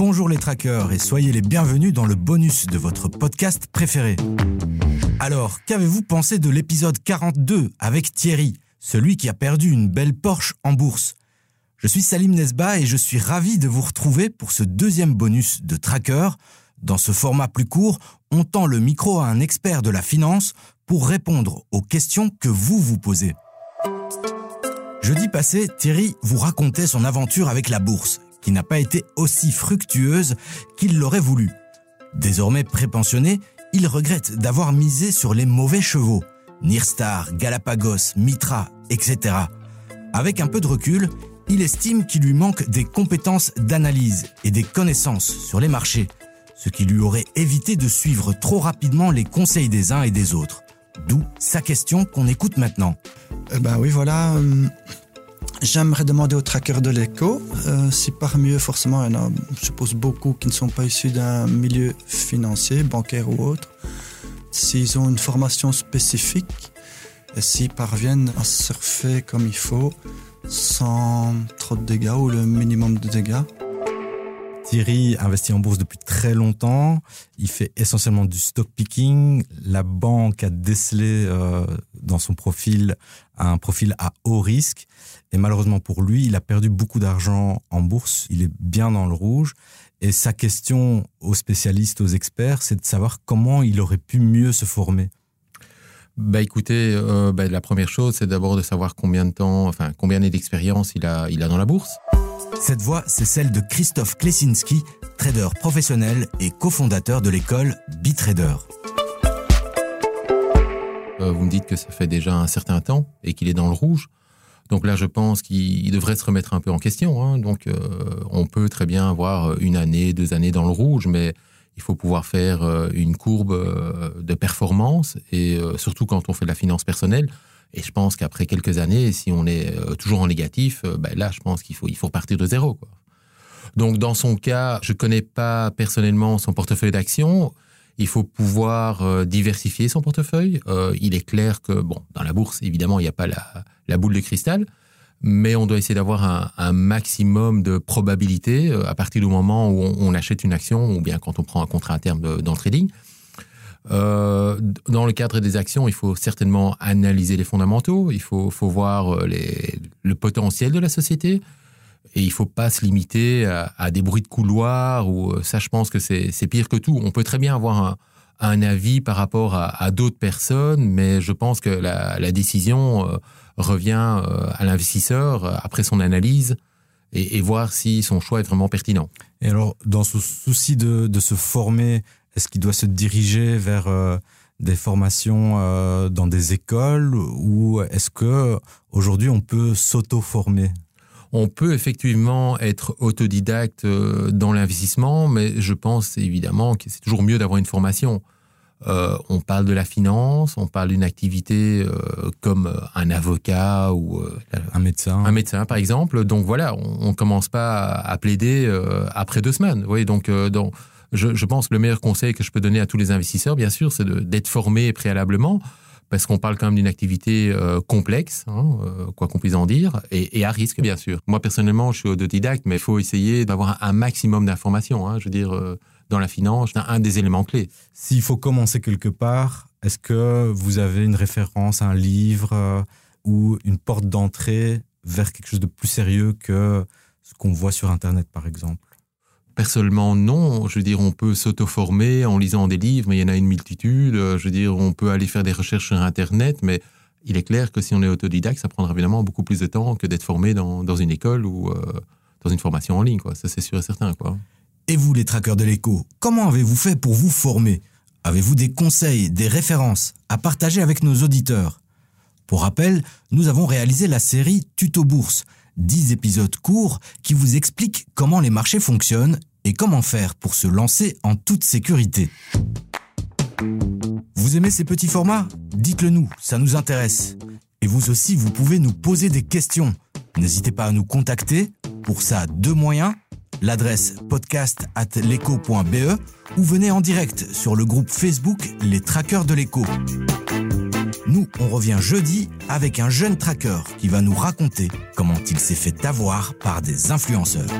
Bonjour les trackers et soyez les bienvenus dans le bonus de votre podcast préféré. Alors, qu'avez-vous pensé de l'épisode 42 avec Thierry, celui qui a perdu une belle Porsche en bourse? Je suis Salim Nesba et je suis ravi de vous retrouver pour ce deuxième bonus de Tracker. Dans ce format plus court, on tend le micro à un expert de la finance pour répondre aux questions que vous vous posez. Jeudi passé, Thierry vous racontait son aventure avec la bourse, qui n'a pas été aussi fructueuse qu'il l'aurait voulu. Désormais prépensionné, il regrette d'avoir misé sur les mauvais chevaux, Nirstar, Galapagos, Mitra, etc. Avec un peu de recul, il estime qu'il lui manque des compétences d'analyse et des connaissances sur les marchés, ce qui lui aurait évité de suivre trop rapidement les conseils des uns et des autres. D'où sa question qu'on écoute maintenant. Eh ben oui, voilà. euh, J'aimerais demander aux trackers de l'écho euh, si parmi eux, forcément, il y en a, je suppose, beaucoup qui ne sont pas issus d'un milieu financier, bancaire ou autre, s'ils ont une formation spécifique et s'ils parviennent à surfer comme il faut sans trop de dégâts ou le minimum de dégâts. Thierry investit en bourse depuis très longtemps. Il fait essentiellement du stock picking. La banque a décelé euh, dans son profil un profil à haut risque. Et malheureusement pour lui, il a perdu beaucoup d'argent en bourse. Il est bien dans le rouge. Et sa question aux spécialistes, aux experts, c'est de savoir comment il aurait pu mieux se former. Bah écoutez, euh, bah, la première chose, c'est d'abord de savoir combien de temps, enfin combien d'années d'expérience il a, il a dans la bourse. Cette voix, c'est celle de Christophe Klesinski, trader professionnel et cofondateur de l'école BitTrader. Euh, vous me dites que ça fait déjà un certain temps et qu'il est dans le rouge. Donc là, je pense qu'il devrait se remettre un peu en question. hein. Donc, euh, on peut très bien avoir une année, deux années dans le rouge, mais il faut pouvoir faire euh, une courbe euh, de performance et surtout quand on fait de la finance personnelle. Et je pense qu'après quelques années, si on est euh, toujours en négatif, euh, ben là, je pense qu'il faut, il faut repartir de zéro. Donc, dans son cas, je connais pas personnellement son portefeuille d'actions. Il faut pouvoir euh, diversifier son portefeuille. Il est clair que, bon, dans la bourse, évidemment, il n'y a pas la, boule de cristal, mais on doit essayer d'avoir un, maximum de probabilité à partir du moment où on, achète une action ou bien quand on prend un contrat à terme dans le trading. Euh, dans le cadre des actions, il faut certainement analyser les fondamentaux, il faut, faut voir euh, le potentiel de la société, et il faut pas se limiter à, des bruits de couloir, ou euh, ça je pense que c'est pire que tout. On peut très bien avoir un, avis par rapport à, d'autres personnes, mais je pense que la, décision revient à l'investisseur après son analyse et, et voir si son choix est vraiment pertinent. Et alors, dans ce souci de, de se former, est-ce qu'il doit se diriger vers euh, des formations euh, dans des écoles ou est-ce que aujourd'hui on peut s'auto-former? On peut effectivement être autodidacte euh, dans l'investissement, mais je pense évidemment que c'est toujours mieux d'avoir une formation. Euh, on parle de la finance, on parle d'une activité euh, comme un avocat ou euh, Un médecin un médecin, par exemple. Donc voilà, on, on commence pas à, plaider après deux semaines. Donc euh, donc, je, pense que le meilleur conseil que je peux donner à tous les investisseurs, bien sûr, c'est d'être formé préalablement, parce qu'on parle quand même d'une activité euh, complexe, hein, euh, quoi qu'on puisse en dire, et, à risque, bien sûr. Moi, personnellement, je suis autodidacte, mais il faut essayer d'avoir un, maximum d'informations. Hein, je veux dire, euh, dans la finance, un, un des éléments clés. S'il faut commencer quelque part, est-ce que vous avez une référence, un livre ou une porte d'entrée vers quelque chose de plus sérieux que ce qu'on voit sur Internet, par exemple? Personnellement, non. Je veux dire, on peut s'auto-former en lisant des livres, mais il y en a une multitude. Euh, Je veux dire, on peut aller faire des recherches sur Internet, mais il est clair que si on est autodidacte, ça prendra évidemment beaucoup plus de temps que d'être formé dans, dans une école ou euh, dans une formation en ligne. Quoi. Ça, c'est sûr et certain. Quoi. Et vous, les traqueurs de l'écho, comment avez-vous fait pour vous former? Avez-vous des conseils, des références à partager avec nos auditeurs? Pour rappel, nous avons réalisé la série Tuto Bourse, 10 épisodes courts qui vous expliquent comment les marchés fonctionnent et comment faire pour se lancer en toute sécurité. Vous aimez ces petits formats? Dites-le nous, ça nous intéresse. Et vous aussi, vous pouvez nous poser des questions. N'hésitez pas à nous contacter. Pour ça, deux moyens. L'adresse podcast ou venez en direct sur le groupe Facebook Les Traqueurs de l'écho. Nous, on revient jeudi avec un jeune tracker qui va nous raconter comment il s'est fait avoir par des influenceurs.